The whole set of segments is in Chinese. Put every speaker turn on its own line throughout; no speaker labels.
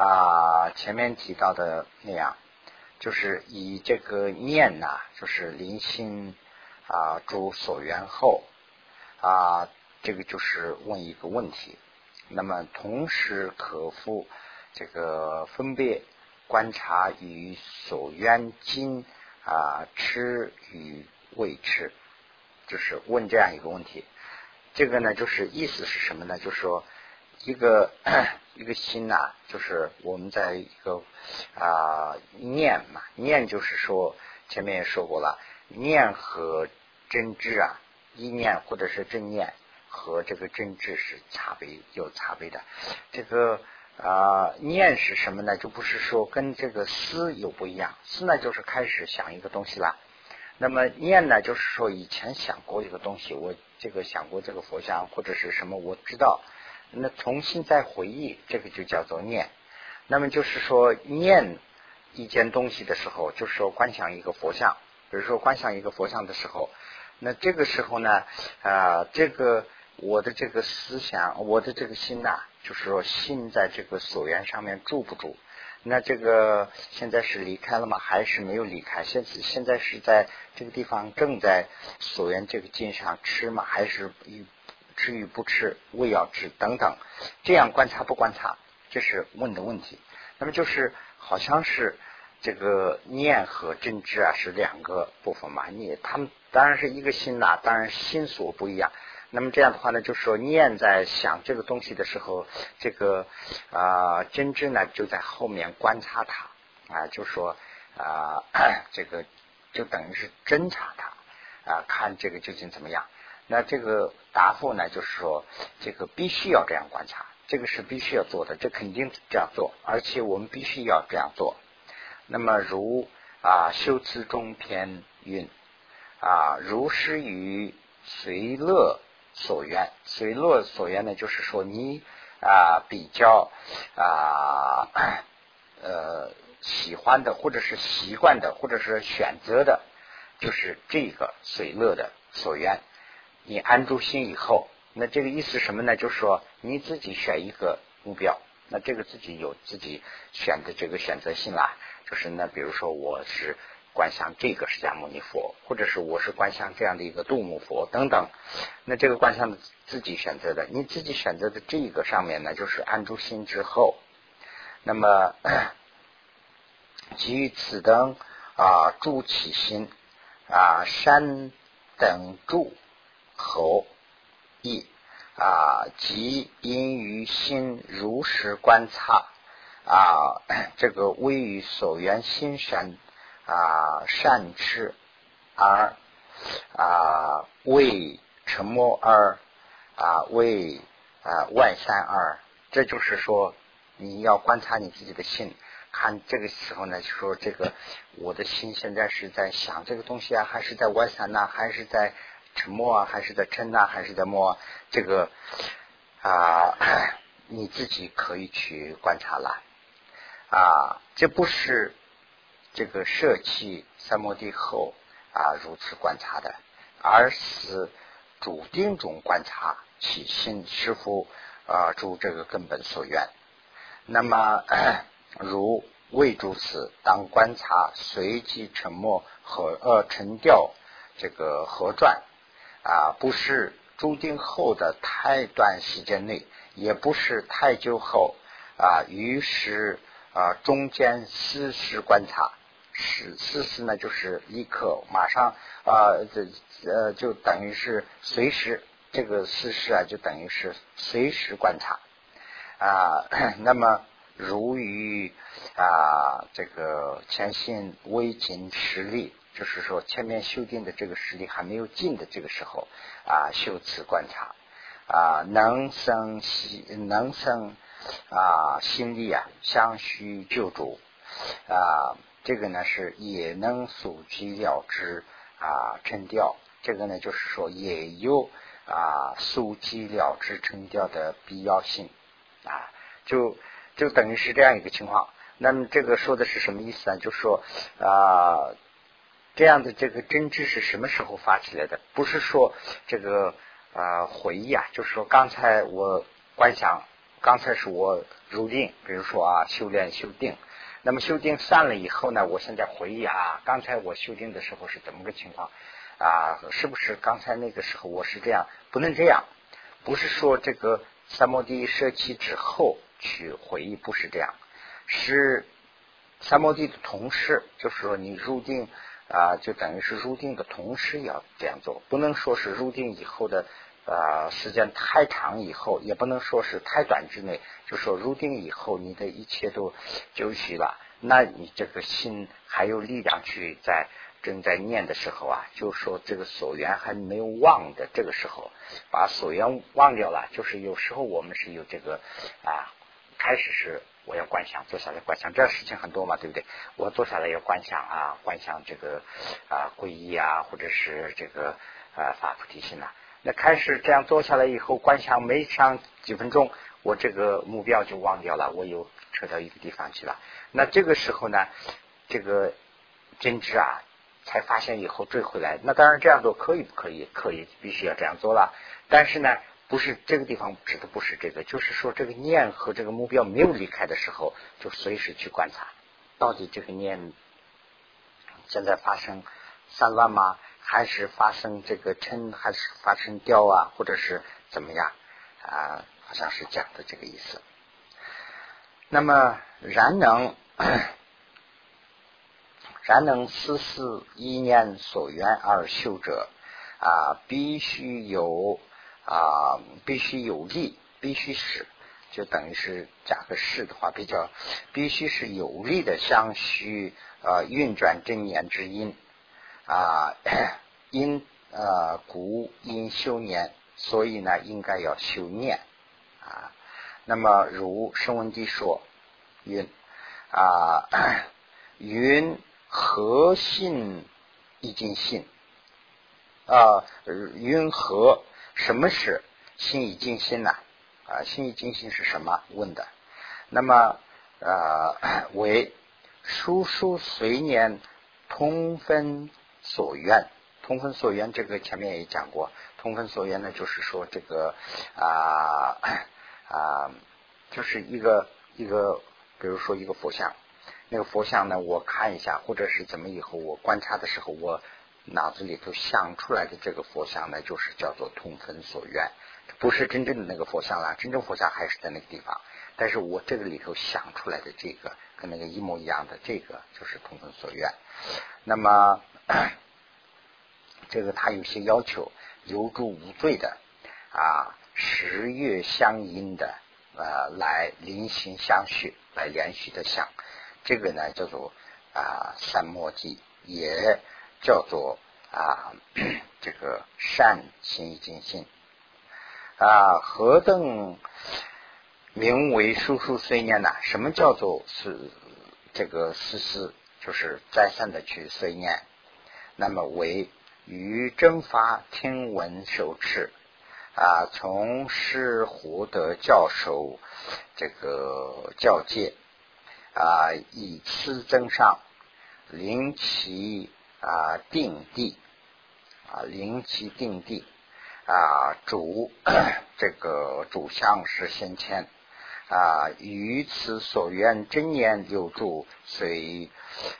啊前面提到的那样，就是以这个念呐，就是临心啊诸所缘后啊，这个就是问一个问题。那么同时可复这个分别观察与所缘经啊吃与未吃，就是问这样一个问题。这个呢，就是意思是什么呢？就是说一个 一个心呐，就是我们在一个啊念嘛，念就是说前面也说过了，念和真知啊，意念或者是正念。和这个真知是差别有差别的，这个啊念是什么呢？就不是说跟这个思有不一样，思呢就是开始想一个东西了，那么念呢就是说以前想过一个东西，我这个想过这个佛像或者是什么，我知道，那重新再回忆，这个就叫做念。那么就是说念一件东西的时候，就是说观想一个佛像，比如说观想一个佛像的时候，那这个时候呢啊这个。我的这个思想，我的这个心呐，就是说心在这个所缘上面住不住？那这个现在是离开了吗？还是没有离开？现现在是在这个地方正在所缘这个境上吃吗？还是与吃与不吃？未要吃等等，这样观察不观察？这是问的问题。那么就是好像是这个念和真知啊是两个部分嘛？你他们当然是一个心呐，当然心所不一样。那么这样的话呢，就是说念在想这个东西的时候，这个啊真知呢就在后面观察它啊，就说啊 这个就等于是侦查它啊，看这个究竟怎么样。那这个答复呢，就是说这个必须要这样观察，这个是必须要做的，这肯定这样做，而且我们必须要这样做。那么如啊修辞中篇云啊如是于随乐。所缘，随乐所缘呢，就是说你啊比较啊呃喜欢的，或者是习惯的，或者是选择的，就是这个随乐的所愿。你安住心以后，那这个意思什么呢？就是说你自己选一个目标，那这个自己有自己选的这个选择性啦。就是那比如说我是。观想这个释迦牟尼佛，或者是我是观想这样的一个度母佛等等，那这个观想自己选择的，你自己选择的这个上面呢，就是安住心之后，那么基于此等啊住起心啊山等住后意啊即因于心如实观察啊 这个位于所缘心神。啊，善知而啊为沉默而啊为啊外善而，这就是说你要观察你自己的心，看这个时候呢，就说这个我的心现在是在想这个东西啊，还是在外散呢，还是在沉默啊，还是在嗔呐，还是在默？这个啊 你自己可以去观察了啊，这不是。这个舍弃三摩地后啊，如此观察的，而是主定中观察起心师傅啊，主这个根本所愿。那么 如未诸此，当观察随即沉默和呃沉掉这个合转啊，不是注定后的太短时间内，也不是太久后啊，于是啊中间实时观察。是事实呢，就是立刻马上啊，这呃就等于是随时这个事实啊，就等于是随时观察啊。那么如于啊这个前心未尽实力，就是说前面修订的这个实力还没有尽的这个时候啊，修此观察啊，能生心能生啊心力啊，相需救助啊。这个呢是也能速机了之啊成调，这个呢就是说也有啊速机了之成调的必要性啊，就就等于是这样一个情况。那么这个说的是什么意思呢？就是说啊这样的这个真知是什么时候发起来的？不是说这个啊回忆啊，就是说刚才我观想刚才是我入定，比如说啊，修炼修定。那么修定散了以后呢，我现在回忆啊，刚才我修定的时候是怎么个情况啊？是不是刚才那个时候我是这样？不能这样，不是说这个三摩地舍弃之后去回忆，不是这样，是三摩地的同事，就是说你入定啊，就等于是入定的同时要这样做，不能说是入定以后的。啊，时间太长以后，也不能说是太短之内，就说入定以后，你的一切都休息了，那你这个心还有力量去在正在念的时候啊，就说这个所缘还没有忘的这个时候，把所缘忘掉了，就是有时候我们是有这个啊，开始是我要观想，坐下来观想，这事情很多嘛，对不对？我坐下来要观想啊，观想这个啊皈依啊，或者是这个啊发菩提心啊。那开始这样做下来以后，观想没上几分钟，我这个目标就忘掉了，我又扯到一个地方去了。那这个时候呢，这个真知啊，才发现以后追回来。那当然这样做可以不可以？可以，必须要这样做了。但是呢，不是这个地方指的不是这个，就是说这个念和这个目标没有离开的时候，就随时去观察，到底这个念现在发生散乱吗？还是发生这个嗔，还是发生掉啊，或者是怎么样啊？好像是讲的这个意思。那么然能然能思思一念所缘而修者啊，必须有啊，必须有力，必须是，就等于是加个是的话，比较必须是有利的相需啊运转真言之因。啊，因呃故因修念，所以呢应该要修念啊。那么如声闻地说云啊云何信一经信啊云何什么是心已静心呢？啊心已静心是什么问的？那么呃 为叔叔随年通分。所愿，通分所愿，这个前面也讲过。通分所愿呢，就是说这个啊啊，就是一个一个，比如说一个佛像，那个佛像呢，我看一下，或者是怎么以后我观察的时候，我脑子里头想出来的这个佛像呢，就是叫做通分所愿，不是真正的那个佛像了。真正佛像还是在那个地方，但是我这个里头想出来的这个跟那个一模一样的，这个就是通分所愿。那么。这个他有些要求，由诸无罪的啊，十月相应的呃，来临行相续，来连续的想，这个呢叫做啊三摩地，也叫做啊 这个善心精心啊，何等名为叔叔碎念呢？什么叫做是这个思思？就是再三的去碎念，那么为。于真法听闻受持啊，从师获得教授这个教戒啊，以此增上，临其啊定地啊，灵其定地啊，主这个主相是先迁啊，于此所愿真言留住，随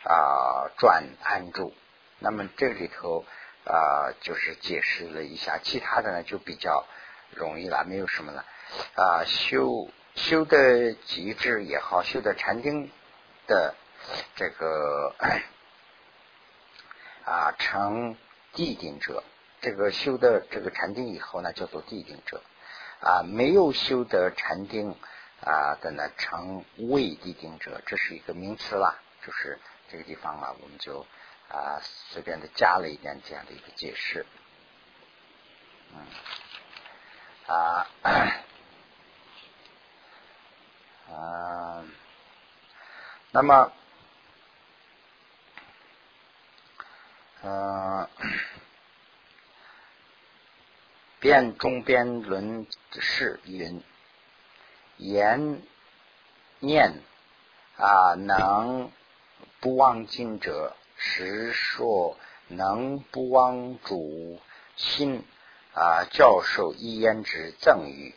啊转安住。那么这里头。啊，就是解释了一下，其他的呢就比较容易了，没有什么了。啊，修修的极致也好，修的禅定的这个啊成地定者，这个修的这个禅定以后呢，叫做地定者。啊，没有修的禅定啊的呢，成未地定者，这是一个名词啦，就是这个地方啊，我们就。啊，随便的加了一点这样的一个解释，嗯，啊，啊，那么，嗯，辩中边论是云，言念啊，能不忘经者。实说能不忘主心啊，教授一言之赠与，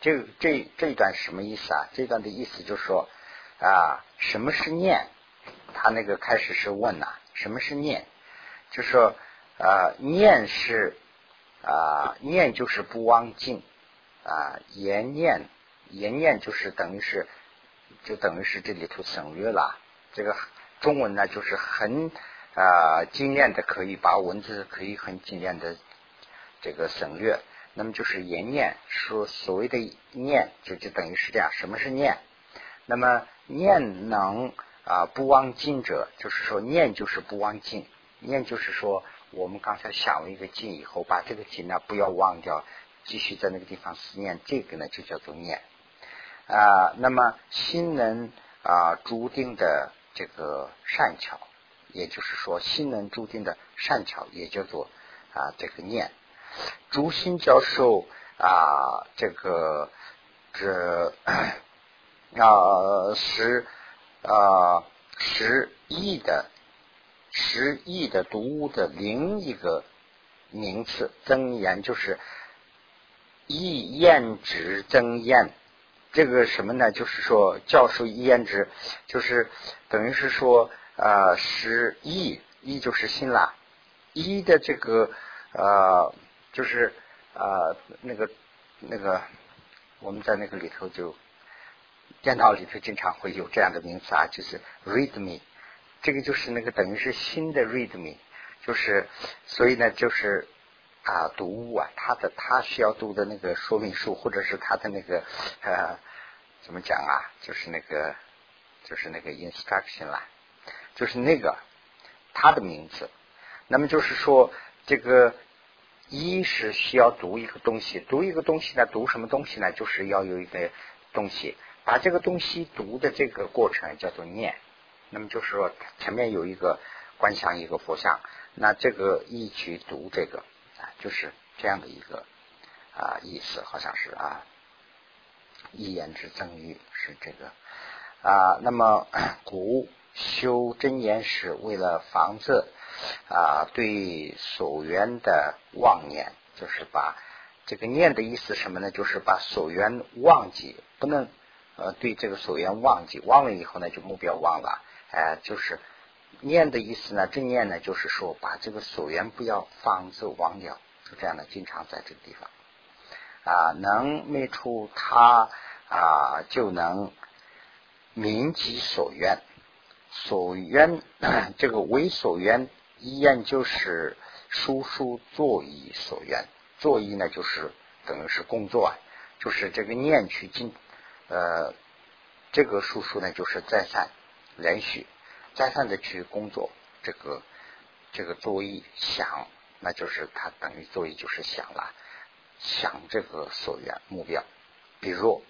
这这这一段什么意思啊？这段的意思就是说啊，什么是念？他那个开始是问呐，什么是念？就是说啊，念是啊，念就是不忘境啊，言念言念就是等于是就等于是这里头省略了。这个中文呢，就是很啊精炼的，可以把文字可以很精炼的这个省略。那么就是言念，说所谓的念，就就等于是这样。什么是念？那么念能。啊，不忘境者，就是说念就是不忘境，念就是说我们刚才想了一个劲以后，把这个境呢不要忘掉，继续在那个地方思念，这个呢就叫做念啊。那么心能啊注定的这个善巧，也就是说心能注定的善巧，也叫做啊这个念。诸心教授啊，这个这 啊十。啊，十亿的十亿的读物的另一个名词，增言就是一言之增言。这个什么呢？就是说教授一言之，就是等于是说啊，十亿亿就是心啦，一的这个呃，就是啊，那个那个我们在那个里头就。电脑里头经常会有这样的名词啊，就是 read me，这个就是那个等于是新的 read me，就是所以呢，就是啊读物啊，它的它需要读的那个说明书，或者是它的那个呃怎么讲啊，就是那个就是那个 instruction 啦，就是那个它的名字。那么就是说，这个一是需要读一个东西，读一个东西呢，读什么东西呢？就是要有一个东西。把这个东西读的这个过程叫做念，那么就是说前面有一个观想一个佛像，那这个一起读这个啊，就是这样的一个啊意思，好像是啊一言之增欲是这个啊。那么 古修真言是为了防止啊对所缘的妄念，就是把这个念的意思什么呢？就是把所缘忘记，不能。呃，对这个所缘忘记，忘了以后呢，就目标忘了，哎，就是念的意思呢，正念呢，就是说把这个所缘不要放走忘掉，就这样的，经常在这个地方啊，能灭出他啊，就能明其所缘，所缘 这个为所缘，一念就是书书作意所缘，作意呢，就是等于是工作，啊，就是这个念去进。呃，这个叔叔呢，就是再三连续再三的去工作，这个这个作为想，那就是他等于作为就是想了，想这个所愿目标。比如，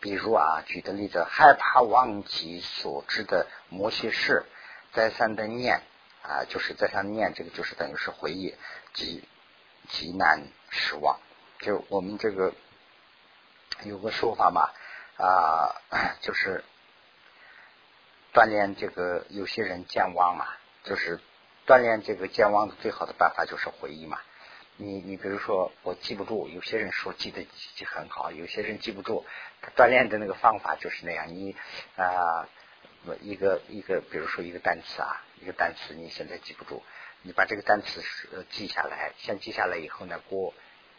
比如啊，举的例子，害怕忘记所知的某些事，再三的念啊，就是再三念，这个就是等于是回忆，极极难失望。就我们这个。有个说法嘛，啊，就是锻炼这个有些人健忘嘛，就是锻炼这个健忘的最好的办法就是回忆嘛。你你比如说我记不住，有些人说记得记很好，有些人记不住。他锻炼的那个方法就是那样，你啊，一个一个，比如说一个单词啊，一个单词你现在记不住，你把这个单词记下来，先记下来以后呢，过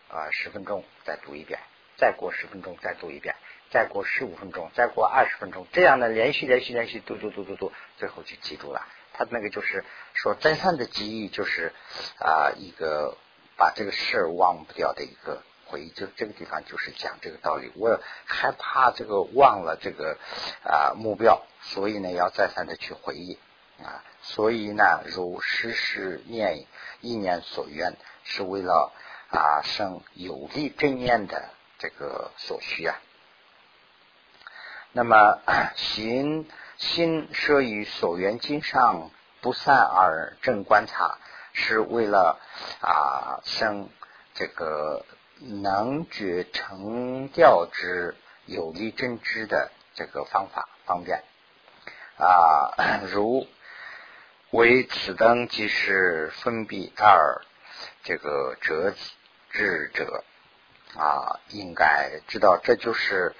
啊十分钟再读一遍。再过十分钟，再读一遍；再过十五分钟，再过二十分钟，这样呢，连续连续连续嘟嘟嘟嘟嘟，最后就记住了。他那个就是说，真善的记忆就是啊，一个把这个事儿忘不掉的一个回忆。就这个地方就是讲这个道理。我害怕这个忘了这个啊目标，所以呢，要再三的去回忆啊。所以呢，如时时念意念所愿，是为了啊生有力正念的。这个所需啊，那么 行心摄于所缘经上不散而正观察，是为了啊生这个能觉成调之有力真知的这个方法方便啊，如为此灯即是分别二这个折智者。啊，应该知道这就是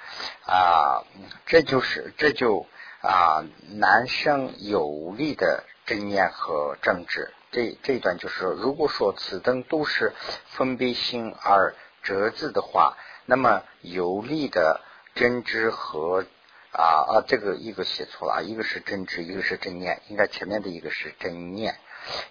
啊，这就是这就啊，男生有力的正念和正直。这这一段就是，如果说此等都是分别心而折字的话，那么有力的真知和啊啊，这个一个写错了，一个是真知，一个是正念，应该前面的一个是真念。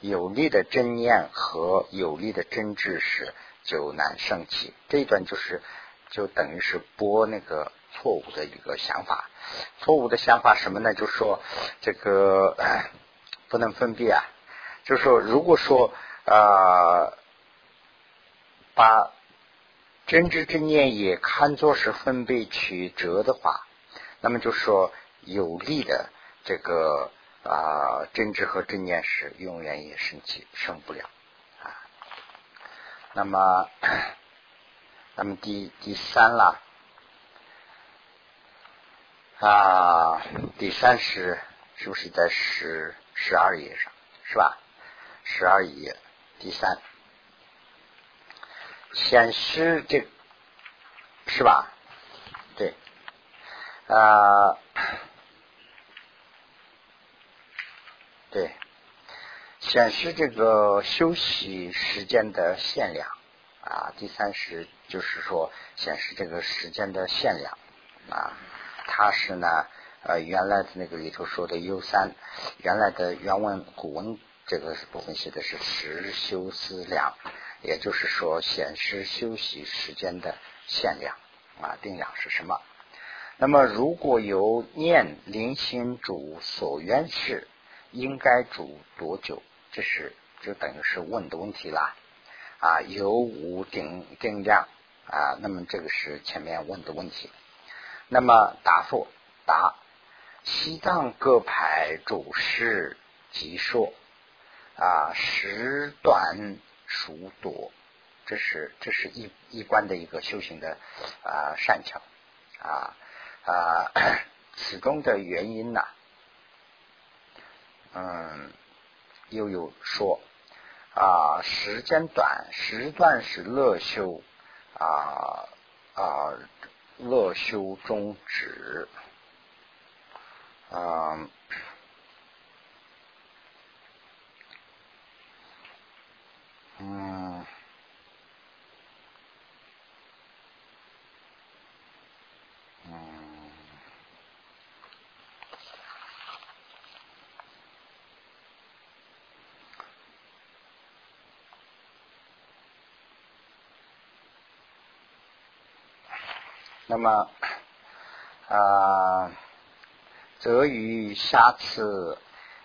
有力的真念和有力的真知是就难升起。这一段就是就等于是播那个错误的一个想法，错误的想法什么呢？就是说这个不能分辨啊。就是说，如果说啊，把真知真念也看作是分别曲折的话，那么就说有利的这个啊真知和真念是永远也升起升不了。那么，那么第第三啦啊，第三是是不是在十十二页上是吧？十二页第三，显示这是吧？对，啊，对，显示这个休息时间的限量啊。第三是就是说显示这个时间的限量啊。它是呢呃原来的那个里头说的 U 三，原来的原文古文。这个部分写的是时休思量，也就是说显示休息时间的限量啊，定量是什么？那么如果由念临心主所愿事，应该主多久？这是就等于是问的问题啦啊，有无定定量啊？那么这个是前面问的问题。那么答复答：西藏各派主事即说。啊，时短数多，这是这是一一关的一个修行的啊善巧啊啊，此中的原因呢，嗯，又有说啊，时间短，时段是乐修啊啊，乐修终止，嗯。嗯，那么啊，则于下次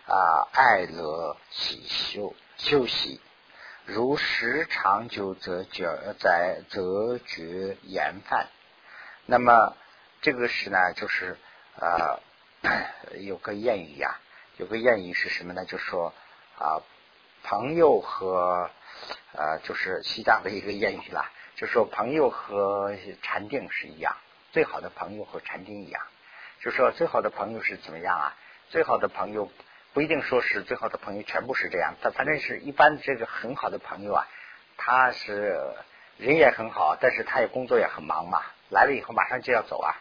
啊，爱乐喜修休息。如时长久，则觉在则觉言犯。那么这个是呢，就是呃，有个谚语呀，有个谚语是什么呢？就说啊，朋友和呃，就是西藏的一个谚语啦，就说朋友和禅定是一样，最好的朋友和禅定一样。就说最好的朋友是怎么样啊？最好的朋友。不一定说是最好的朋友全部是这样，他反正是一般这个很好的朋友啊，他是人也很好，但是他也工作也很忙嘛，来了以后马上就要走啊。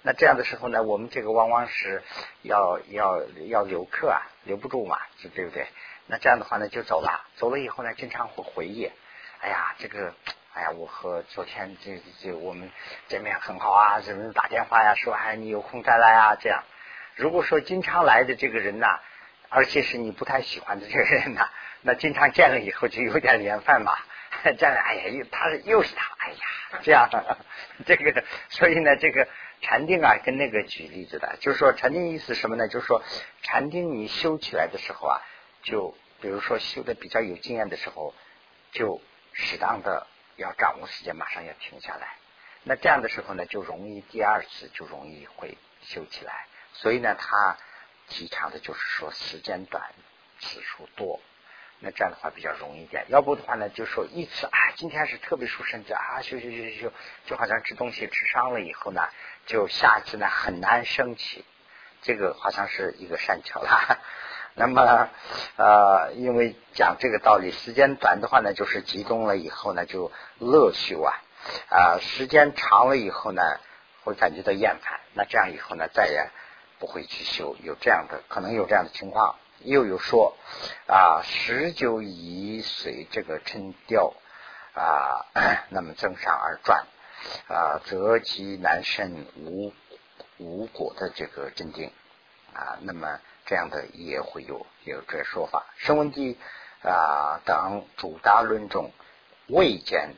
那这样的时候呢，我们这个往往是要要要留客啊，留不住嘛，对不对？那这样的话呢就走了，走了以后呢经常会回忆，哎呀这个，哎呀我和昨天这这我们见面很好啊，什么打电话呀说哎你有空再来啊这样。如果说经常来的这个人呢。而且是你不太喜欢的这个人呢，那经常见了以后就有点连饭嘛。这样，哎呀，又他又是他，哎呀，这样，这个，所以呢，这个禅定啊，跟那个举例子的，就是说禅定意思什么呢？就是说禅定你修起来的时候啊，就比如说修的比较有经验的时候，就适当的要掌握时间，马上要停下来。那这样的时候呢，就容易第二次就容易会修起来。所以呢，他。提倡的就是说时间短，次数多，那这样的话比较容易一点。要不的话呢，就说一次啊，今天是特别舒身子啊，修修修修修，就好像吃东西吃伤了以后呢，就下一次呢很难升起。这个好像是一个善巧了。那么呃，因为讲这个道理，时间短的话呢，就是集中了以后呢，就乐修啊啊，时间长了以后呢，会感觉到厌烦。那这样以后呢，再也不会去修。有这样的可能有这样的情况。又有说啊，十九已随这个沉掉啊，那么增上而转啊，则其难胜无无果的这个镇定啊。那么这样的也会有有这说法。声闻地啊等主大论中未见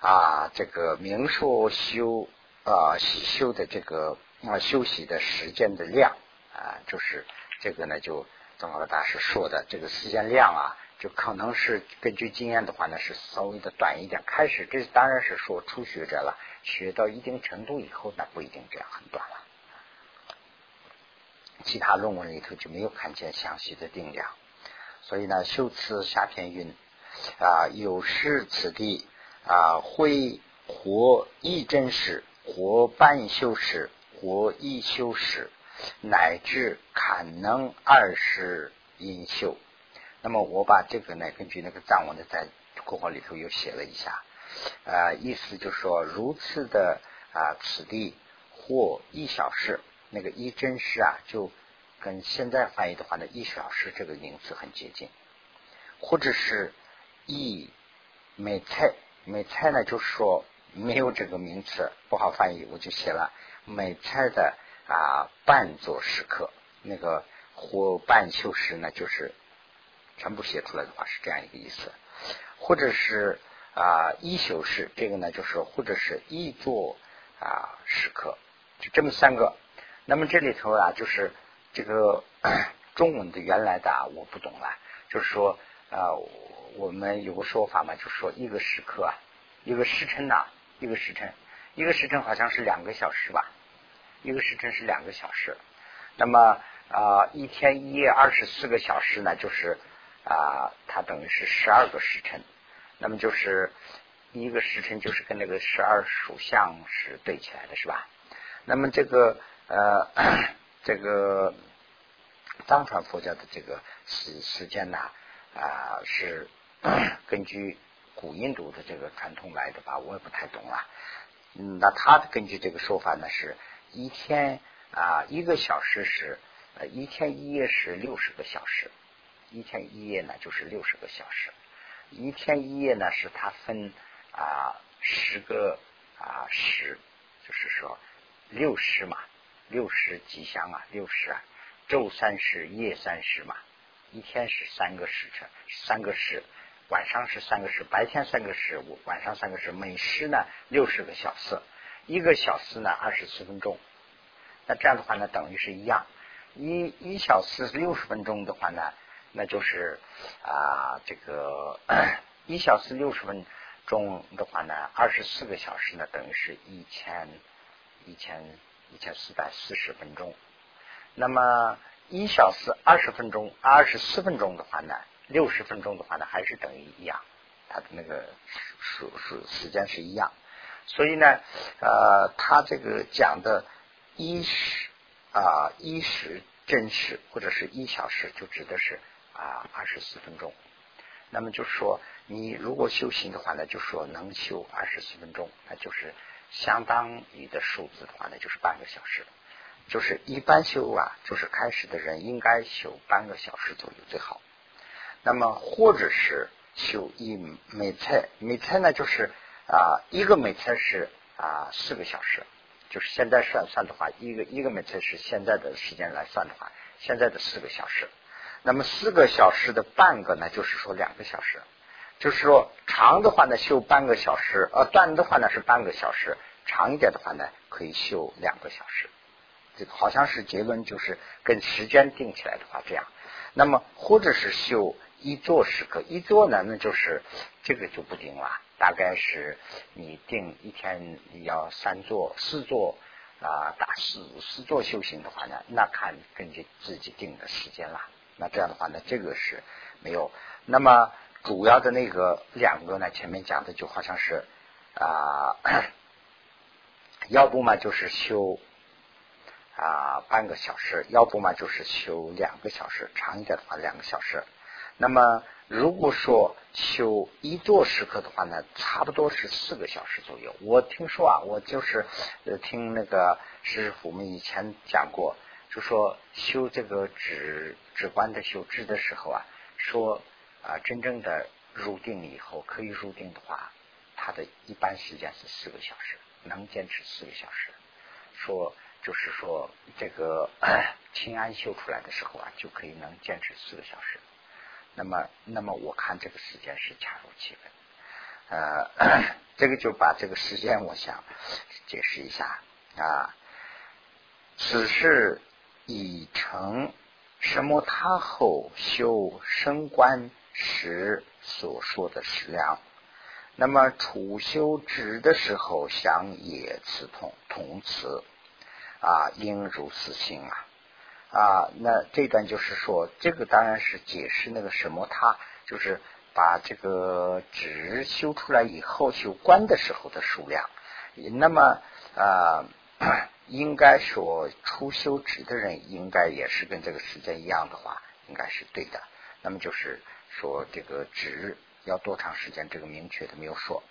啊，这个明说修啊修的这个啊休息的时间的量啊，就是。这个呢，就宗老大师说的这个时间量啊，就可能是根据经验的话呢，是稍微的短一点。开始这当然是说初学者了，学到一定程度以后，那不一定这样很短了。其他论文里头就没有看见详细的定量，所以呢，修辞下篇云啊，有失此地啊，会或一真实，或半修饰，或一修饰。乃至坎能二十阴秀，那么我把这个呢，根据那个藏文的在括号里头又写了一下，啊，意思就是说，如此的啊，此地或一小时，那个一真实啊，就跟现在翻译的话呢，一小时这个名词很接近，或者是一美菜，美菜呢，就是说没有这个名词，不好翻译，我就写了美菜的。啊，半座时刻，那个或半修时呢，就是全部写出来的话是这样一个意思，或者是啊一修时，这个呢就是或者是一座啊时刻，就这么三个。那么这里头啊，就是这个 中文的原来的啊，我不懂了，就是说啊，我们有个说法嘛，就是说一个时刻啊，一个时辰呐，一个时辰，一个时辰好像是两个小时吧。一个时辰是两个小时，那么啊一天一夜二十四个小时呢，就是啊它等于是十二个时辰，那么就是一个时辰就是跟那个十二属相是对起来的，是吧？那么这个呃 这个藏传佛教的这个时时间呢啊是 根据古印度的这个传统来的吧，我也不太懂了。嗯，那他根据这个说法呢是。一天啊，一个小时是呃，一天一夜是六十个小时，一天一夜呢就是六十个小时，一天一夜呢是它分啊十个啊十，就是说六十嘛，六十吉祥啊，六十啊，昼三十，夜三十嘛，一天是三个时辰，三个时，晚上是三个时，白天三个时，晚上三个时，每时呢六十个小时。一个小时呢，二十四分钟。那这样的话呢，等于是一样。一一小时六十分钟的话呢，那就是啊，这个 一小时六十分钟的话呢，二十四个小时呢，等于是一千一千一千四百四十分钟。那么一小时二十分钟，二十四分钟的话呢，六十分钟的话呢，还是等于一样，它的那个数数时间是一样。所以呢，呃，他这个讲的一时啊，一时真实或者是一小时，就指的是啊二十四分钟。那么就说你如果修行的话呢，就说能修二十四分钟，那就是相当于的数字的话呢，就是半个小时。就是一般修啊，就是开始的人应该修半个小时左右最好。那么或者是修一每菜，每菜呢就是。啊，一个每次是啊四个小时，就是现在算算的话，一个一个每次是现在的时间来算的话，现在的四个小时。那么四个小时的半个呢，就是说两个小时，就是说长的话呢修半个小时，呃短的话呢是半个小时，长一点的话呢可以修两个小时。这个好像是结论，就是跟时间定起来的话这样。那么或者是修一座时刻，一座呢那就是这个就不定了。大概是你定一天你要三座四座啊，打四四座修行的话呢，那看根据自己定的时间了。那这样的话呢，这个是没有。那么主要的那个两个呢，前面讲的就好像是啊，要不嘛就是修啊半个小时，要不嘛就是修两个小时，长一点的话两个小时。那么如果说修一座时刻的话呢，差不多是四个小时左右。我听说啊，我就是听那个师傅们以前讲过，就说修这个止止观的修止的时候啊，说啊真正的入定以后可以入定的话，他的一般时间是四个小时，能坚持四个小时。说就是说这个 清安修出来的时候啊，就可以能坚持四个小时。那么，那么我看这个时间是恰如其分。呃，这个就把这个时间，我想解释一下啊。此事已成什么？他后修升官时所说的食量。那么初修止的时候，想也此同同词啊，应如此心啊。啊，那这段就是说，这个当然是解释那个什么，他就是把这个值修出来以后修观的时候的数量。那么啊，应该说初修纸的人应该也是跟这个时间一样的话，应该是对的。那么就是说这个值要多长时间，这个明确的没有说。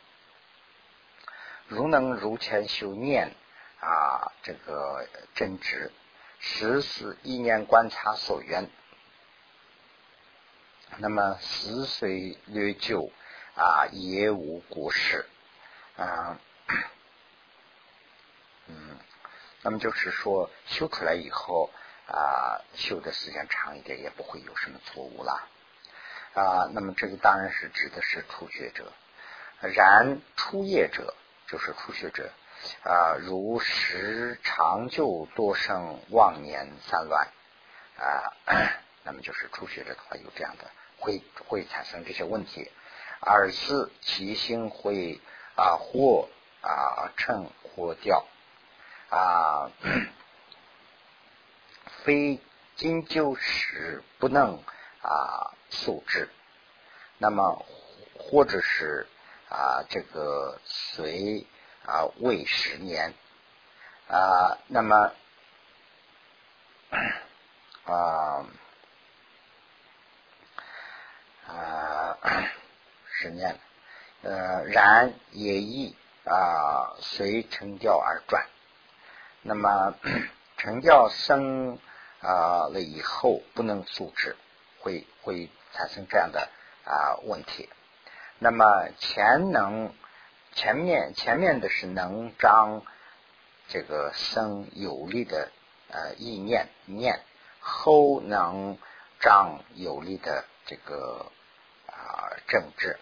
如能如前修念啊，这个真执。十四一年观察所缘，那么十岁略旧啊，也无故事啊，嗯，那么就是说修出来以后啊，修的时间长一点，也不会有什么错误了啊。那么这个当然是指的是初学者，然初业者就是初学者。啊，如时长久多生妄念散乱啊，那么就是初学者的话有这样的，会会产生这些问题。二是其心会啊或啊称或掉啊，非经究时不能啊素质，那么或者是啊这个随。啊，未十年啊，那么啊啊十年，呃，然也易啊，随成教而转。那么成教生啊了以后，不能素质，会会产生这样的啊问题。那么前能。前面前面的是能张这个生有力的呃意念念，后能张有力的这个啊政治。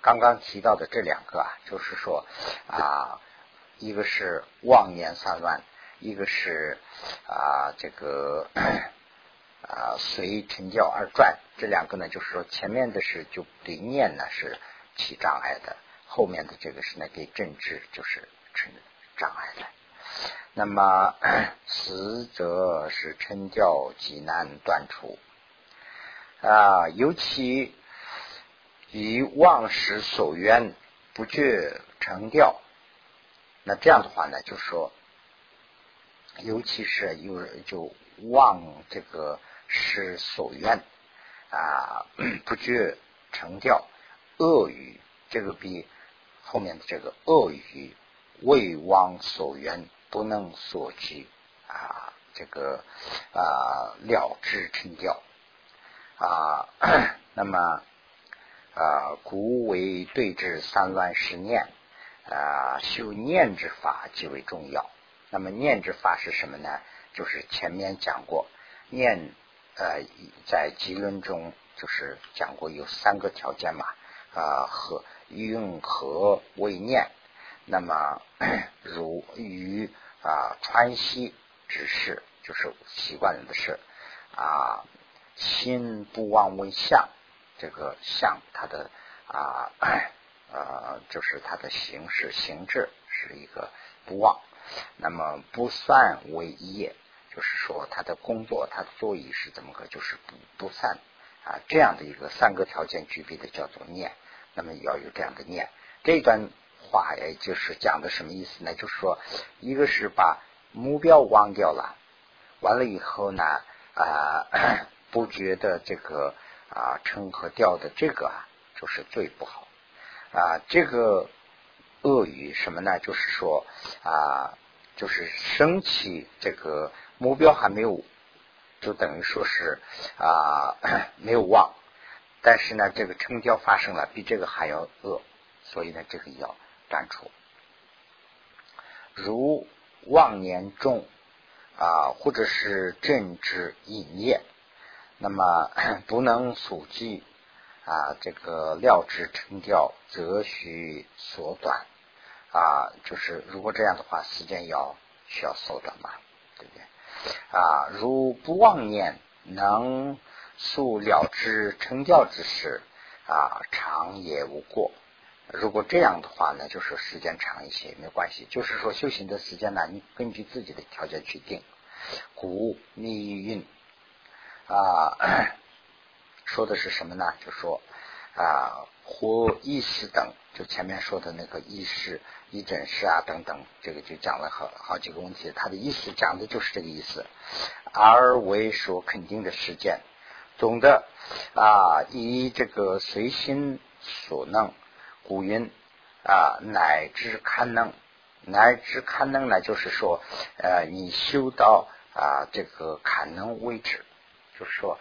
刚刚提到的这两个啊，就是说啊，一个是妄念散乱，一个是啊这个啊随成教而转。这两个呢，就是说前面的是就对念呢是起障碍的。后面的这个是呢，给政治就是成障碍的。那么 死则是成教极难断除啊，尤其以忘时所愿不觉成调。那这样的话呢，就是说，尤其是有就忘这个是所愿啊，不觉成调，恶语这个比。后面的这个恶语未忘所缘，不能所及啊，这个啊了之成掉啊，那么啊古为对治三乱十念啊，修念之法极为重要。那么念之法是什么呢？就是前面讲过，念呃在吉论中就是讲过有三个条件嘛啊和。用和为念，那么 如于啊川西之事，就是习惯人的事啊。心不忘为相，这个相它的啊呃就是它的形式形制是一个不忘。那么不算为业，就是说他的工作他的作业是怎么个，就是不不散啊这样的一个三个条件具备的叫做念。那么要有这样的念，这段话也就是讲的什么意思呢？就是说，一个是把目标忘掉了，完了以后呢，啊，不觉得这个啊称和调的这个啊就是最不好啊。这个恶语什么呢？就是说啊，就是升起这个目标还没有，就等于说是啊 没有忘，但是呢，这个成交发生了，比这个还要恶，所以呢，这个要断除。如妄年重啊，或者是政治隐业，那么 不能速记啊，这个料之成调，则需缩短啊。就是如果这样的话，时间要需要缩短嘛，对不对？啊，如不妄念，能速了之成教之事啊，长也无过。如果这样的话呢，就是时间长一些没关系。就是说修行的时间呢，你根据自己的条件去定。古密运啊，说的是什么呢？就说啊，或意识等，就前面说的那个意识、一诊式啊等等，这个就讲了好好几个问题。他的意思讲的就是这个意思，而为所肯定的实践。总的啊，以这个随心所能。古云啊，乃至堪能，乃至堪能呢，就是说，呃，你修到啊这个堪能为止，就是说，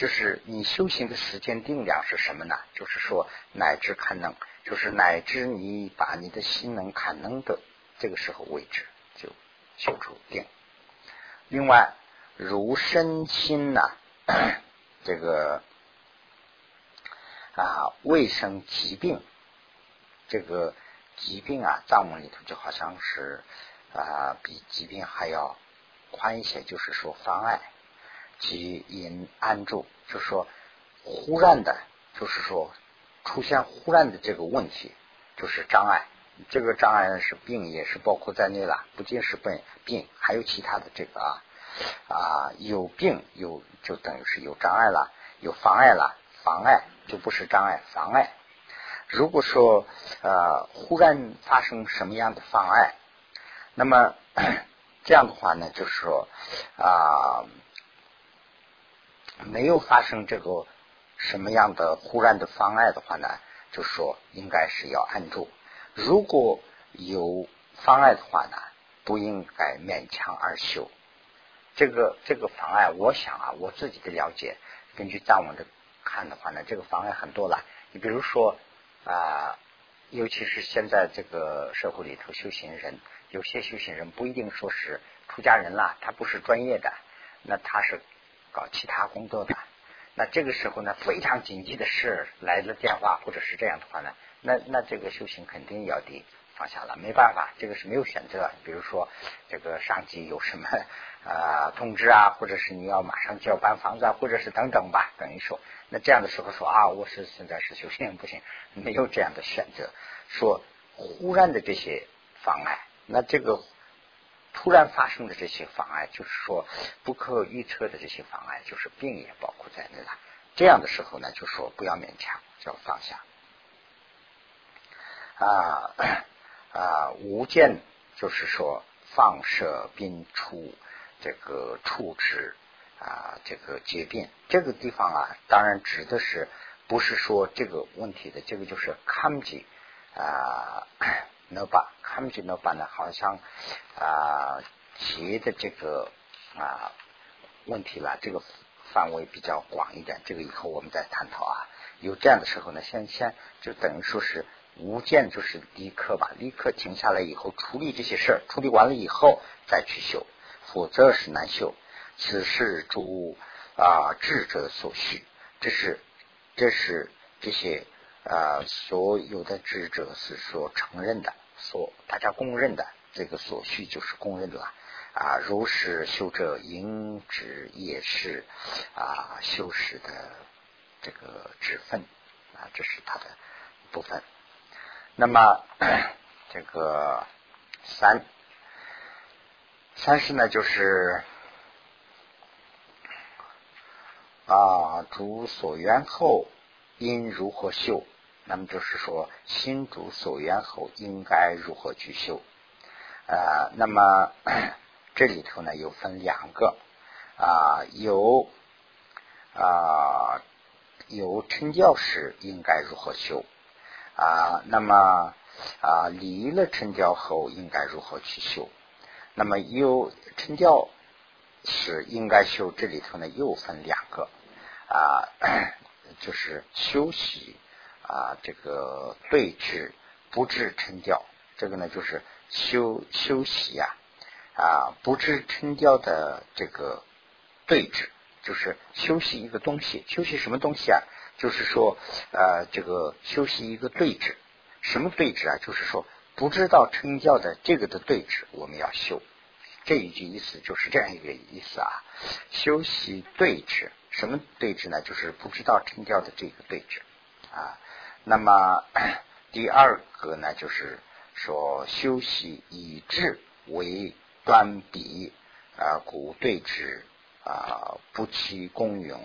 就是你修行的时间定量是什么呢？就是说，乃至堪能，就是乃至你把你的心能堪能的这个时候为止，就修出定。另外，如身心呢，这个啊，未生疾病。这个疾病啊，藏文里头就好像是啊，比疾病还要宽一些，就是说妨碍即因安住，就是说忽然的，就是说出现忽然的这个问题，就是障碍。这个障碍是病，也是包括在内了，不仅是本病，还有其他的这个啊啊，有病有就等于是有障碍了，有妨碍了，妨碍就不是障碍，妨碍。如果说呃忽然发生什么样的妨碍，那么 这样的话呢，就是说啊没有发生这个什么样的忽然的妨碍的话呢，就说应该是要按住。如果有妨碍的话呢，不应该勉强而修。这个这个妨碍，我想啊，我自己的了解，根据藏文的看的话呢，这个妨碍很多了。你比如说。啊，尤其是现在这个社会里头，修行人有些修行人不一定说是出家人啦，他不是专业的，那他是搞其他工作的。那这个时候呢，非常紧急的事来了电话，或者是这样的话呢，那那这个修行肯定要得放下了，没办法，这个是没有选择。比如说这个上级有什么呃通知啊，或者是你要马上就要搬房子，啊，或者是等等吧，等于说。那这样的时候说啊，我是现在是修行不行，没有这样的选择。说忽然的这些妨碍，那这个突然发生的这些妨碍，就是说不可预测的这些妨碍，就是病也包括在内了。这样的时候呢，就说不要勉强，要放下。啊 啊，无间就是说放射并处这个处置。啊，这个结病这个地方啊，当然指的是不是说这个问题的，这个就是康吉啊，那把康吉那把呢，好像啊结的这个啊问题了，这个范围比较广一点，这个以后我们再探讨啊。有这样的时候呢，先先就等于说是无间，就是立刻吧，立刻停下来以后处理这些事儿，处理完了以后再去修，否则是难修。此事诸啊智者所需，这是这是这些啊所有的智者是所承认的，所大家公认的这个所需就是公认的了啊。如是修者应知也是啊修饰的这个指分啊，这是它的部分。那么 这个三三是呢就是。啊，主所缘后应如何修？那么就是说，心主所缘后应该如何去修？啊，那么 这里头呢，有分两个啊，有啊有成教时应该如何修啊？那么啊，离了成教后应该如何去修？那么有成教时应该修，这里头呢又分两个啊，就是休息啊，这个对治不治成教，这个呢就是修休息呀啊，不治成教的这个对治。就是休息一个东西，休息什么东西啊？就是说，呃，这个休息一个对峙，什么对峙啊？就是说，不知道称教的这个的对峙，我们要修。这一句意思就是这样一个意思啊。休息对峙，什么对峙呢？就是不知道称教的这个对峙啊。那么 第二个呢，就是说休息以智为端笔啊，故对峙。啊，不起功用。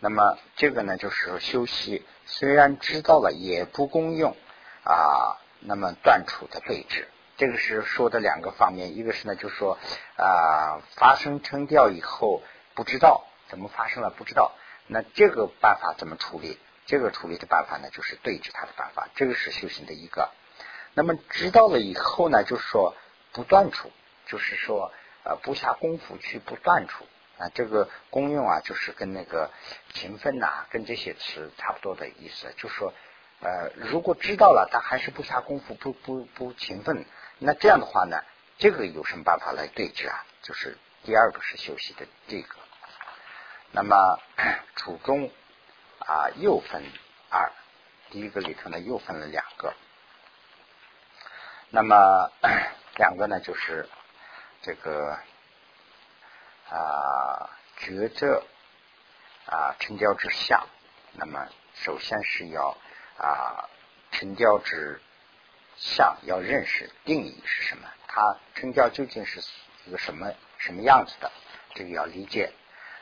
那么这个呢，就是说休息，虽然知道了也不功用啊。那么断除的对治，这个是说的两个方面。一个是呢，就是说啊，发生称调以后不知道怎么发生了，不知道。那这个办法怎么处理？这个处理的办法呢，就是对治它的办法。这个是修行的一个。那么知道了以后呢，就是说不断除，就是说呃不下功夫去不断除。啊，这个功用啊，就是跟那个勤奋呐，跟这些词差不多的意思。就说，呃，如果知道了，他还是不下功夫，不不不勤奋，那这样的话呢，这个有什么办法来对治啊？就是第二个是休息的这个。那么楚中啊，又分二，第一个里头呢又分了两个。那么 两个呢就是这个。啊，觉着啊，成交之相，那么首先是要啊，成交之相要认识定义是什么？它成交究竟是一个什么什么样子的？这个要理解。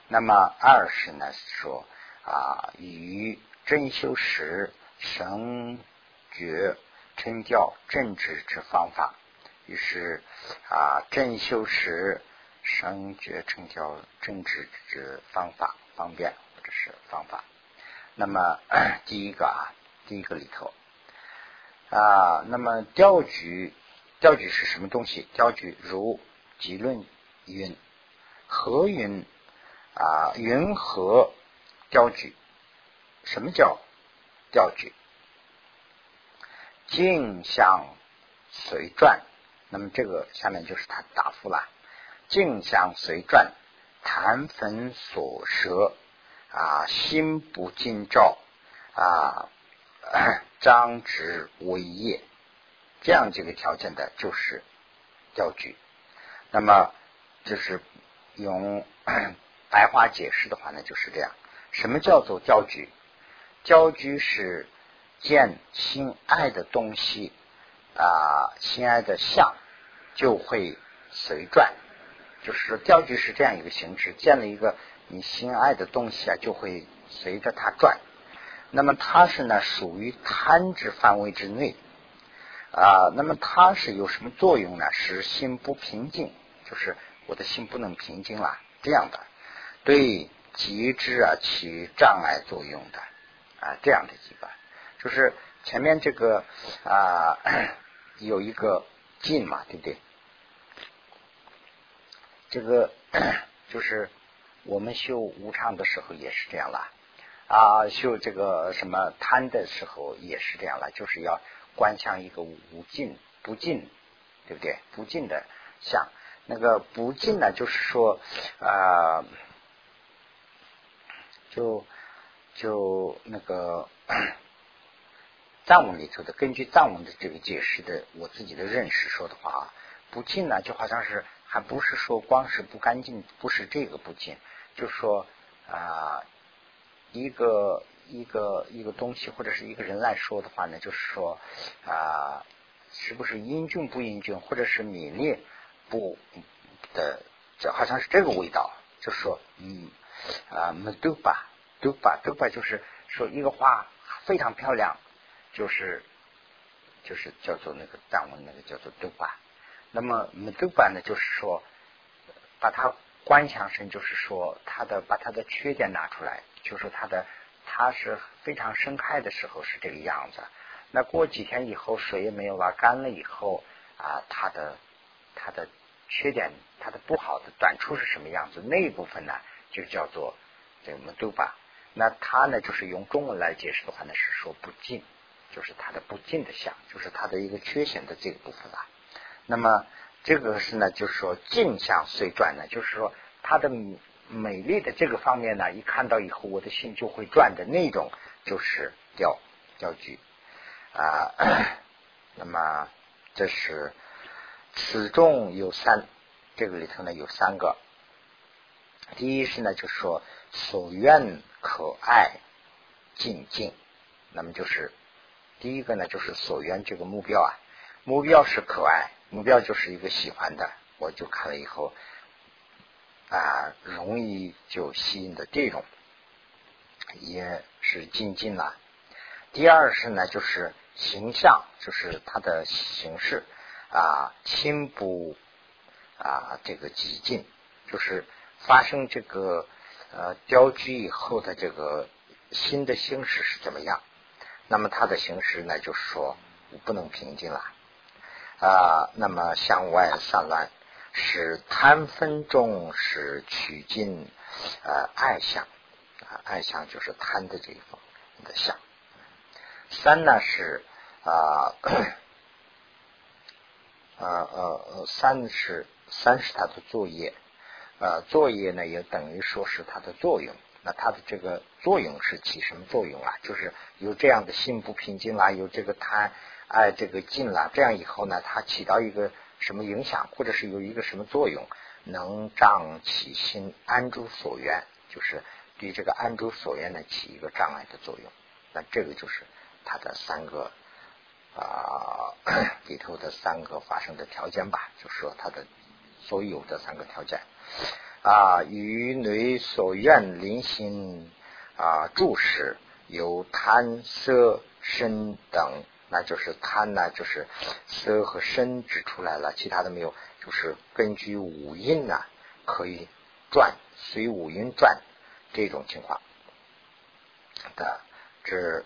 那么二是呢，说啊，与真修时神觉称教正直之方法，于是啊，真修时。神觉称教正直之方法方便或者是方法。那么 第一个啊，第一个里头啊，那么调举调举是什么东西？调举如集论云何云啊，云和调举。什么叫调举？镜像随转。那么这个下面就是他答复了。镜像随转，谈粉所舌啊，心不尽照啊，张直为业，这样几个条件的就是调举。那么就是用 白话解释的话呢，就是这样。什么叫做调举？调举是见心爱的东西啊，心爱的相就会随转。就是说，钓具是这样一个形式，见了一个你心爱的东西啊，就会随着它转。那么它是呢，属于贪之范围之内啊。那么它是有什么作用呢？使心不平静，就是我的心不能平静了，这样的对极致啊起障碍作用的啊，这样的一个，就是前面这个啊 有一个进嘛，对不对？这个 就是我们修无常的时候也是这样了啊，修这个什么贪的时候也是这样了，就是要观想一个无尽不尽，对不对？不尽的相，那个不尽呢，就是说啊，就就那个藏文里头的，根据藏文的这个解释的，我自己的认识说的话啊，不尽呢，就好像是。还不是说光是不干净，不是这个不净，就说啊，一个一个一个东西或者是一个人来说的话呢，就是说啊，是不是英俊不英俊，或者是美丽不的，这好像是这个味道，就说嗯啊，没对吧，都把，都把，就是说一个花非常漂亮，就是就是叫做那个藏文那个叫做都吧。那么我们都版呢，就是说把它观想成，就是说它的把它的缺点拿出来，就是它的它是非常盛开的时候是这个样子。那过几天以后，水也没有了，干了以后啊，它的它的缺点，它的不好的短处是什么样子？那一部分呢，就叫做这个杜巴。那它呢，就是用中文来解释的话呢，是说不净，就是它的不净的相，就是它的一个缺陷的这个部分了。那么这个是呢，就是说镜相虽转呢，就是说它的美丽的这个方面呢，一看到以后，我的心就会转的那种，就是雕雕具。啊，那么这是此中有三，这个里头呢有三个。第一是呢，就是说所愿可爱静静，那么就是第一个呢，就是所缘这个目标啊，目标是可爱，目标就是一个喜欢的，我就看了以后啊，容易就吸引的这种，也是静静了。第二是呢，就是形象，就是它的形式啊，轻不啊，这个极尽，就是发生这个呃雕居以后的这个新的形式是怎么样？那么它的形式呢，就是说不能平静了啊。那么向外散乱，使贪分众使取尽呃爱相啊，爱相就是贪的这一方的相。三呢是啊，呃呃，三是三是它的作业，呃，作业呢也等于说是它的作用。那它的这个作用是起什么作用啊？就是有这样的心不平静啦，有这个贪爱这个静啦，这样以后呢，它起到一个什么影响，或者是有一个什么作用，能障起心安住所缘，就是对这个安住所缘呢起一个障碍的作用。那这个就是。它的三个啊 里头的三个发生的条件吧，就说它的所有的三个条件啊，与内所愿临行啊注视有贪色身等，那就是贪呢，就是色和身指出来了，其他的没有，就是根据五音呢可以转随五音转这种情况的这。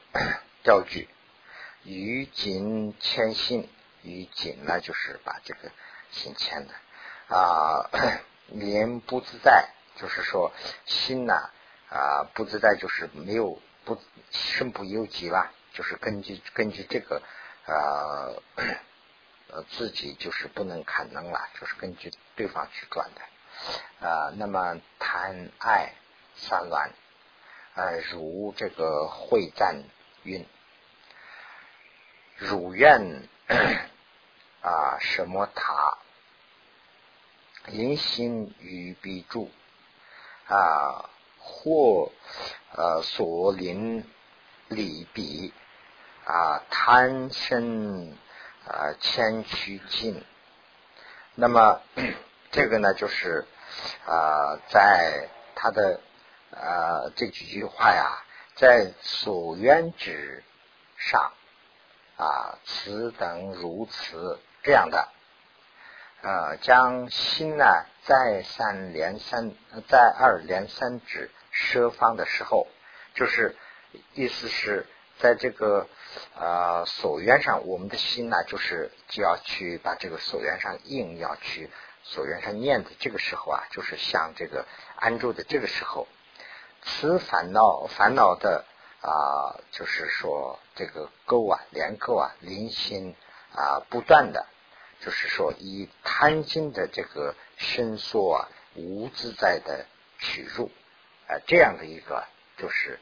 调具于紧牵心，于紧呢就是把这个心牵的啊，连不自在，就是说心呐啊不自在，就是没有不身不由己吧，就是根据根据这个呃自己就是不能看能了，就是根据对方去转的啊。那么贪爱散乱呃如这个会战。运如愿啊，什么塔？因心与必住啊，或呃所临礼比啊，贪身啊，谦虚尽。那么 这个呢，就是啊，在他的啊这几句话呀。在所愿之上啊，此等如此这样的，呃，将心呢再三连三再二连三指奢方的时候，就是意思是在这个呃所缘上，我们的心呢，就是就要去把这个所缘上硬要去所缘上念的这个时候啊，就是像这个安住的这个时候。此烦恼烦恼的啊，就是说这个钩啊，连钩啊，临心啊，不断的，就是说以贪心的这个伸缩啊，无自在的取入啊，这样的一个就是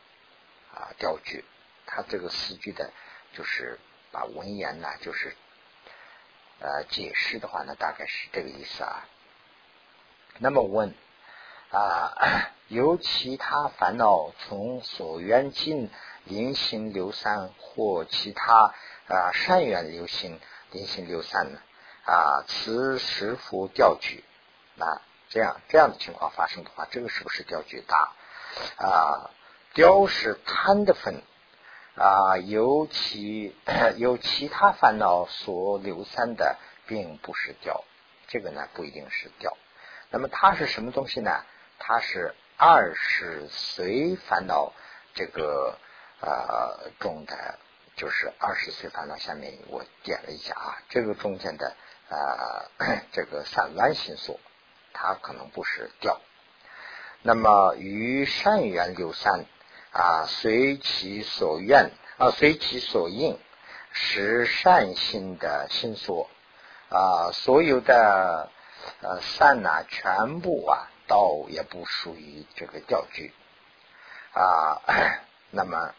啊调句，他这个四句的，就是把文言呢，就是呃解释的话呢，大概是这个意思啊。那么问。啊，由其他烦恼从所缘境临行流散，或其他啊善缘流行临行流散呢？啊，此时佛调举，那这样这样的情况发生的话，这个是不是调举大？啊，雕是贪的分啊，由其 由其他烦恼所流散的，并不是调，这个呢不一定是调。那么它是什么东西呢？它是二是随烦恼这个呃中的就是二十岁烦恼下面我点了一下啊，这个中间的呃 这个散乱心所，它可能不是掉。那么于善缘流散啊，随其所愿啊，随其所应，实善心的心所啊，所有的呃善呐，全部啊，倒也不属于这个调句啊。那么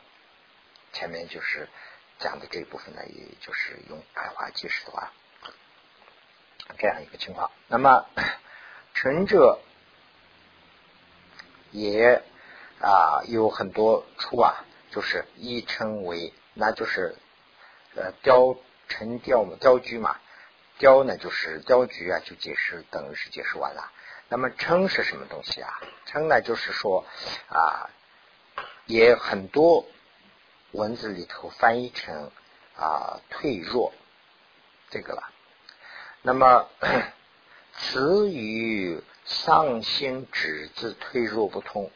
前面就是讲的这一部分呢，也就是用白话解释的话，这样一个情况。那么成者。也啊有很多出啊，就是一称为，那就是呃雕成雕嘛，雕具嘛，雕呢就是雕具啊，就解释等于是解释完了。那么称是什么东西啊？称呢就是说啊，也很多文字里头翻译成啊退弱这个了。那么 词语。丧心止字退弱不通，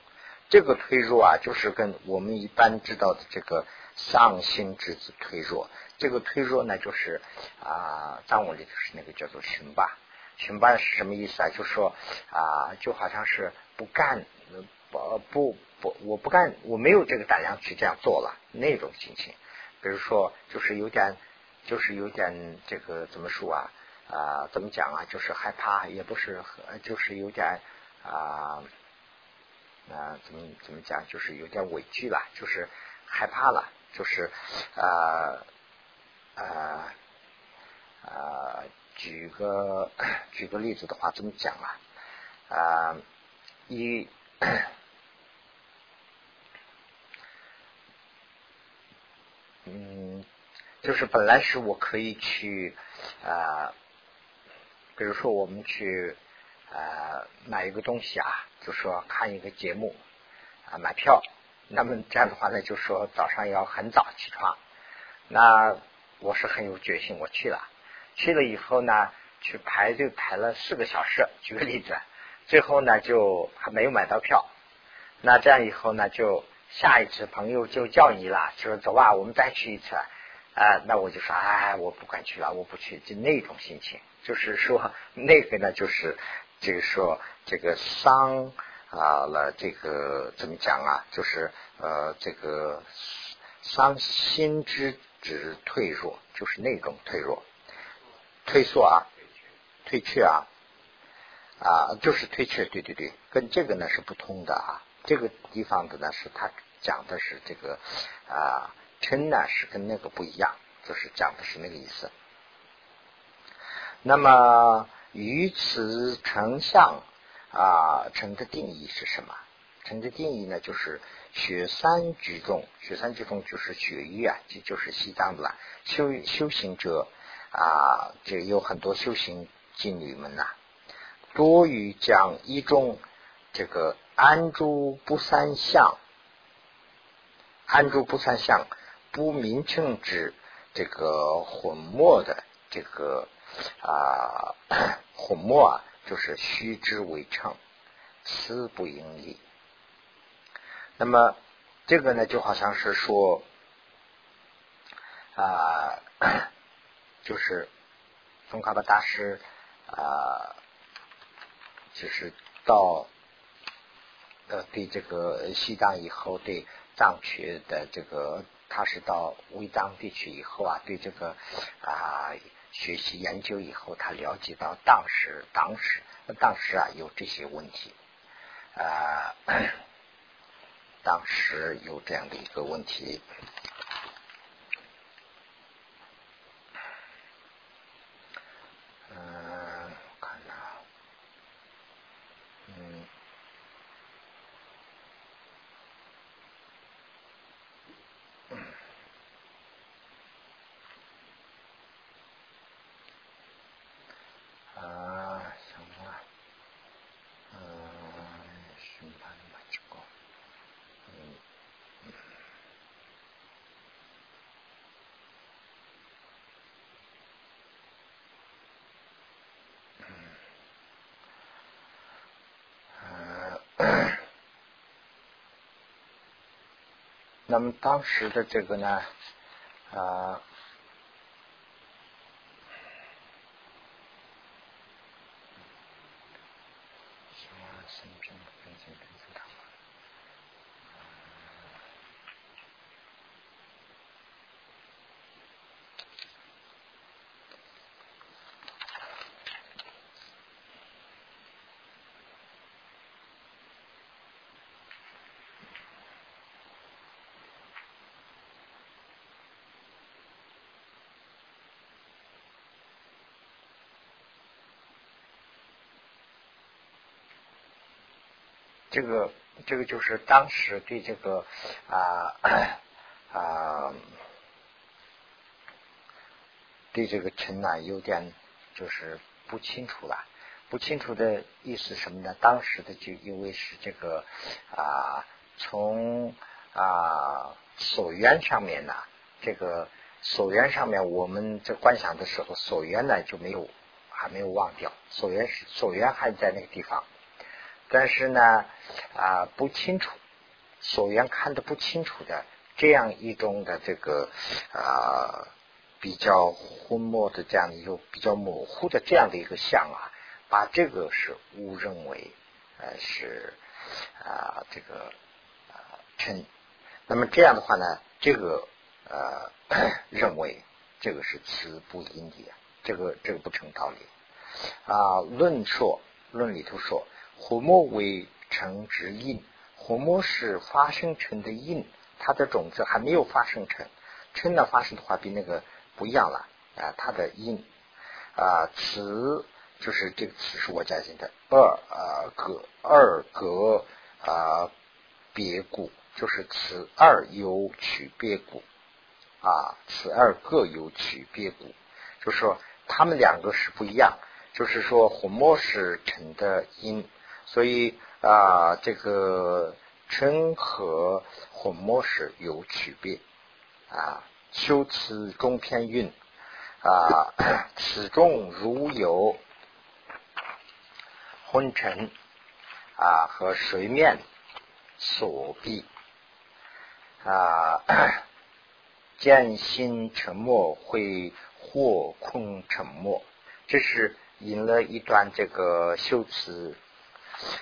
这个退弱啊，就是跟我们一般知道的这个丧心止字退弱，这个退弱呢，就是啊，藏文里就是那个叫做寻霸，寻霸是什么意思啊？就是说啊，就好像是不干，不不不，我不干，我没有这个胆量去这样做了那种心情。比如说，就是有点，就是有点这个怎么说啊？啊，怎么讲啊？就是害怕，也不是，就是有点啊啊，怎么怎么讲？就是有点委屈了，就是害怕了，就是啊啊啊，举个 举个例子的话，怎么讲啊？啊，一 嗯，就是本来是我可以去啊。比如说，我们去呃买一个东西啊，就说看一个节目啊，买票。那么这样的话呢，就说早上要很早起床。那我是很有决心，我去了。去了以后呢，去排队排了四个小时。举个例子，最后呢就还没有买到票。那这样以后呢，就下一次朋友就叫你了，就说走吧，我们再去一次。啊，那我就说，哎，我不敢去了，我不去，就那种心情。就是说，那个呢，就是这个说这个伤啊了，这个怎么讲啊？就是呃，这个伤心之之退弱，就是那种退弱、退缩啊、退却啊啊，就是退却。对对对，跟这个呢是不通的啊。这个地方的呢是他讲的是这个啊，嗔呢是跟那个不一样，就是讲的是那个意思。那么，于此成相啊，成的定义是什么？成的定义呢，就是雪山聚众，雪山聚众就是雪域啊，这就是西藏的了。修修行者啊，这有很多修行妓女们呐，多于讲一种这个安住不三相，安住不三相，不名称之这个混末的这个。啊，混末啊，就是虚之为称，思不盈利。那么这个呢，就好像是说啊，就是宗喀巴大师啊，就是到呃对这个西藏以后，对藏区的这个，他是到维藏地区以后啊，对这个啊。学习研究以后，他了解到当时、当时、当时啊有这些问题，啊，当时有这样的一个问题。咱们当时的这个呢，啊。这个这个就是当时对这个啊啊对这个陈呢有点就是不清楚了，不清楚的意思什么呢？当时的就因为是这个啊从啊所缘上面呢，这个所缘上面我们在观想的时候，所缘呢就没有还没有忘掉，所缘是所缘还在那个地方。但是呢，啊，不清楚，所缘看的不清楚的这样一种的这个啊，比较昏墨的这样一个比较模糊的这样的一个相啊，把这个是误认为呃是啊这个啊称，那么这样的话呢，这个呃认为这个是词不因的，这个这个不成道理啊。论说论里头说。火末为成之因，火末是发生成的因，它的种子还没有发生成，成了发生的话比那个不一样了啊，它的因啊，此就是这个词是我加进的。二啊格二格啊别故，就是此二有取别故啊，此二各有取别故，就是说他们两个是不一样，就是说火末是成的因。所以啊，这个称和混末是有区别啊。修辞中偏韵啊，此中如有昏沉啊和水面所蔽啊，见心沉默会或空沉默，这是引了一段这个修辞。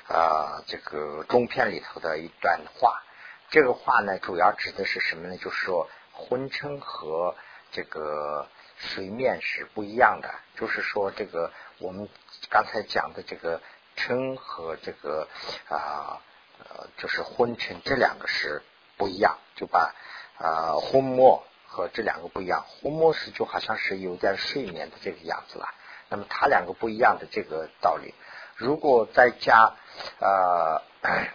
啊，这个中篇里头的一段话，这个话呢，主要指的是什么呢？就是说，昏沉和这个水面是不一样的。就是说，这个我们刚才讲的这个沉和这个啊呃，就是昏沉这两个是不一样。就把啊昏没和这两个不一样，昏没是就好像是有点睡眠的这个样子了。那么它两个不一样的这个道理。如果再加呃，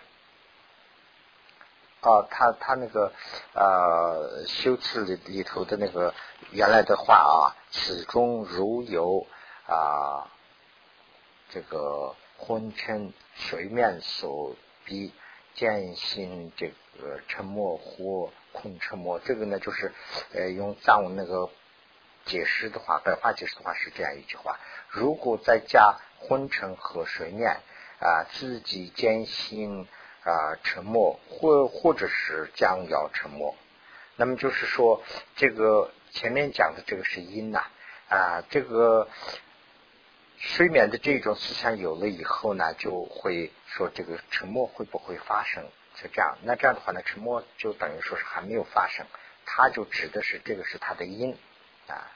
哦，他他那个呃修辞里里头的那个原来的话啊，此中如有啊这个昏沉水面所逼渐行这个沉默或空沉默，这个呢就是呃用藏文那个解释的话，白话解释的话是这样一句话：如果再加。昏沉和睡眠啊，自己坚信啊沉默，或或者是将要沉默。那么就是说，这个前面讲的这个是因呐啊，这个睡眠的这种思想有了以后呢，就会说这个沉默会不会发生？是这样。那这样的话呢，沉默就等于说是还没有发生，它就指的是这个是它的因啊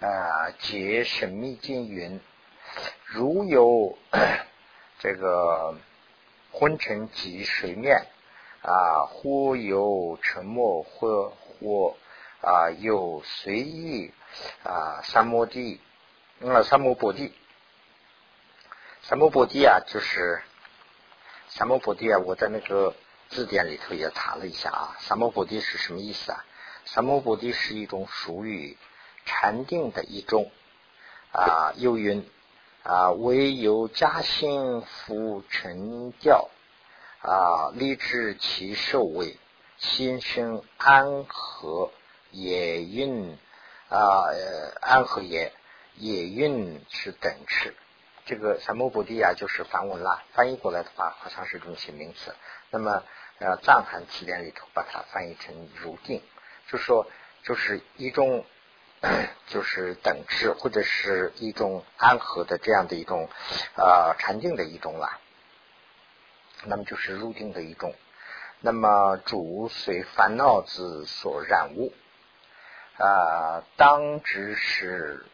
啊，解神秘经云。如有这个昏沉及水面啊，或有沉默，或或啊有随意啊三摩地，嗯三摩波地，三摩波地啊，就是三摩波地啊，我在那个字典里头也查了一下啊，三摩波地是什么意思啊？三摩波地是一种属于禅定的一种啊，又云。啊，唯有加心浮沉调啊，立志其受位，心生安和也运啊，安和也也运是等持这个三摩波地啊，就是梵文啦，翻译过来的话，好像是这么些名词。那么呃，藏汉词典里头把它翻译成如定，就说就是一种 就是等值或者是一种安和的这样的一种呃禅定的一种了。那么就是入定的一种。那么主随烦恼之所染物啊，当知是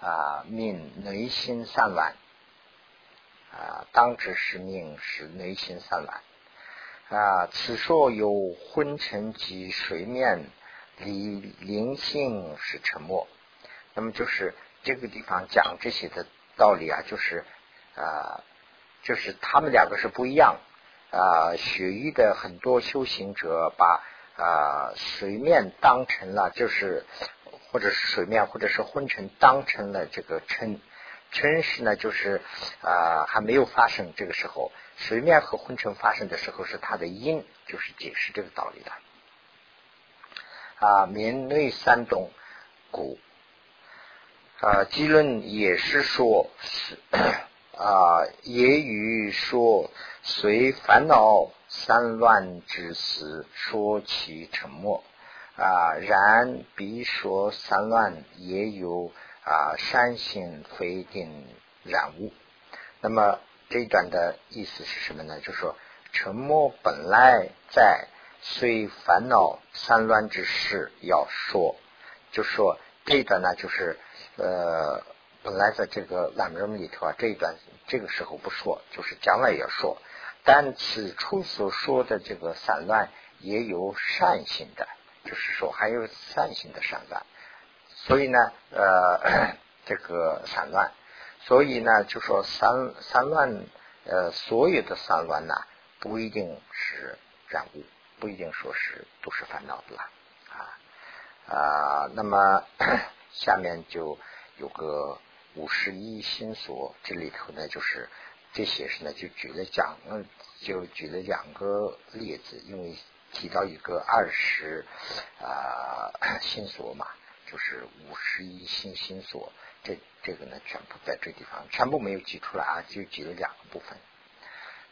啊命内心散乱啊，当知是命是内心散乱啊。此说有昏沉及水面离灵性是沉默。那么就是这个地方讲这些的道理啊，就是啊，就是他们两个是不一样。啊，雪域的很多修行者把啊水面当成了，就是或者是水面或者是昏沉当成了这个尘，尘是呢就是啊还没有发生这个时候，水面和昏沉发生的时候是它的因，就是解释这个道理的。啊，面内三种故啊，基论也是说是。啊，也与说随烦恼散乱之时，说其沉默啊。然必说散乱也有啊善性非定染物。那么这一段的意思是什么呢？就是说沉默本来在虽烦恼散乱之事要说，就说这一段呢，就是呃。本来在这个烂人里头啊，这一段这个时候不说，就是将来要说。但此处所说的这个散乱也有善性的，就是说还有善性的散乱。所以呢，呃，这个散乱，所以呢，就说散散乱，呃，所有的散乱呢，不一定是染污，不一定说是都是烦恼的啦。啊啊，那么 下面就有个。五十一心所，这里头呢，就是这些是呢，就举了讲，就举了两个例子，因为提到一个二十啊 心所嘛，就是五十一心心所，这这个呢，全部在这地方全部没有举出来啊，就举了两个部分。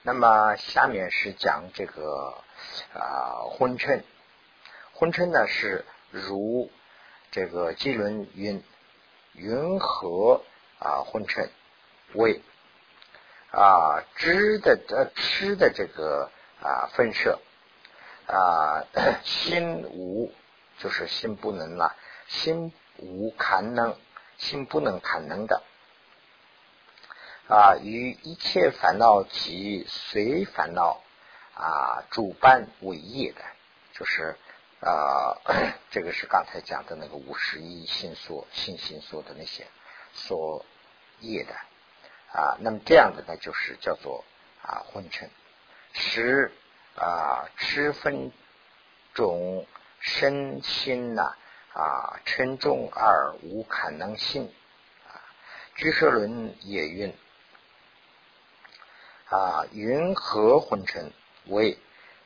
那么下面是讲这个啊昏沉，昏沉呢是如这个基轮云云和。啊，昏沉为啊，知的呃，吃的这个啊，分舍啊，心无就是心不能了，心无堪能，心不能堪能的。啊，与一切烦恼及随烦恼啊，主办为业的，就是啊，这个是刚才讲的那个五十一心所、心心所的那些。所业的啊，那么这样的呢，就是叫做啊昏沉，使啊吃分种身心呐啊沉重而无可能性啊。居舍论也运啊云何昏沉为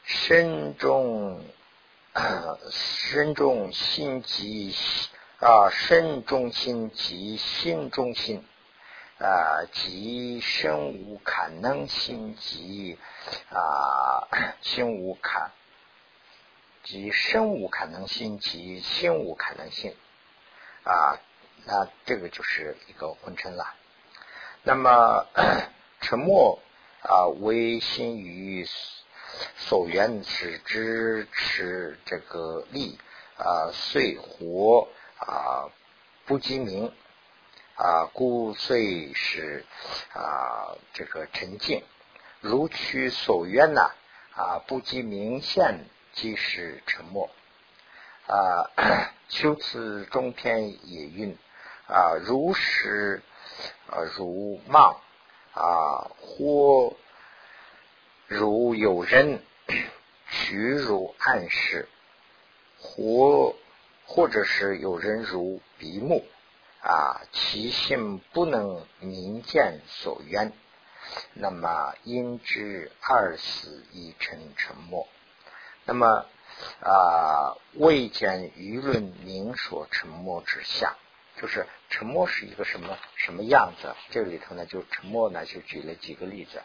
身中身中心即。啊，身中心即心中心，啊，即身无可能心即啊，心无可，即身无可能心即心无可能性，啊，那这个就是一个混成了。那么 沉默啊，唯心于所缘是支持这个力啊，遂活。啊，不及名啊，故遂是啊，这个沉静，如取所愿呐啊，不及明现即是沉默啊。修辞中篇也云啊，如实啊，如梦啊，或如有人取如暗示，或。或者是有人如鼻目啊，其性不能明见所缘，那么因之二死已成沉默。那么啊，未见舆论明所沉默之相，就是沉默是一个什么什么样子？这里头呢，就沉默呢，就举了几个例子，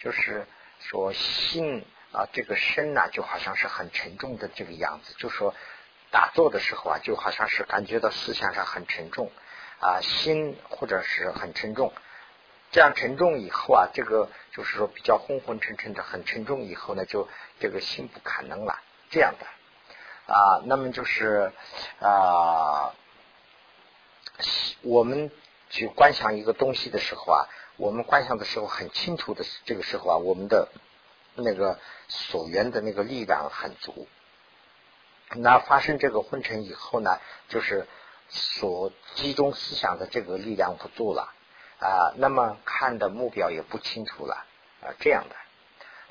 就是说心啊，这个身呢，就好像是很沉重的这个样子，就说打坐的时候啊，就好像是感觉到思想上很沉重啊，心或者是很沉重。这样沉重以后啊，这个就是说比较昏昏沉沉的，很沉重以后呢，就这个心不可能了，这样的啊，那么就是啊，我们去观想一个东西的时候啊，我们观想的时候很清楚的，这个时候啊，我们的那个所缘的那个力量很足。那发生这个昏沉以后呢，就是所集中思想的这个力量不足了。啊，那么看的目标也不清楚了啊，这样的。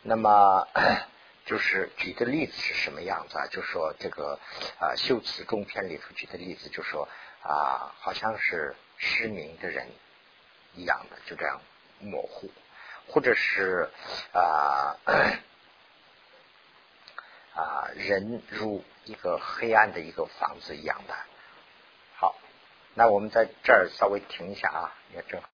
那么 就是举的例子是什么样子啊？就说这个啊，《修辞中篇》里头举的例子，就说啊，好像是失明的人一样的，就这样模糊，或者是啊啊，人如一个黑暗的一个房子一样的。好，那我们在这儿稍微停一下啊，也正好。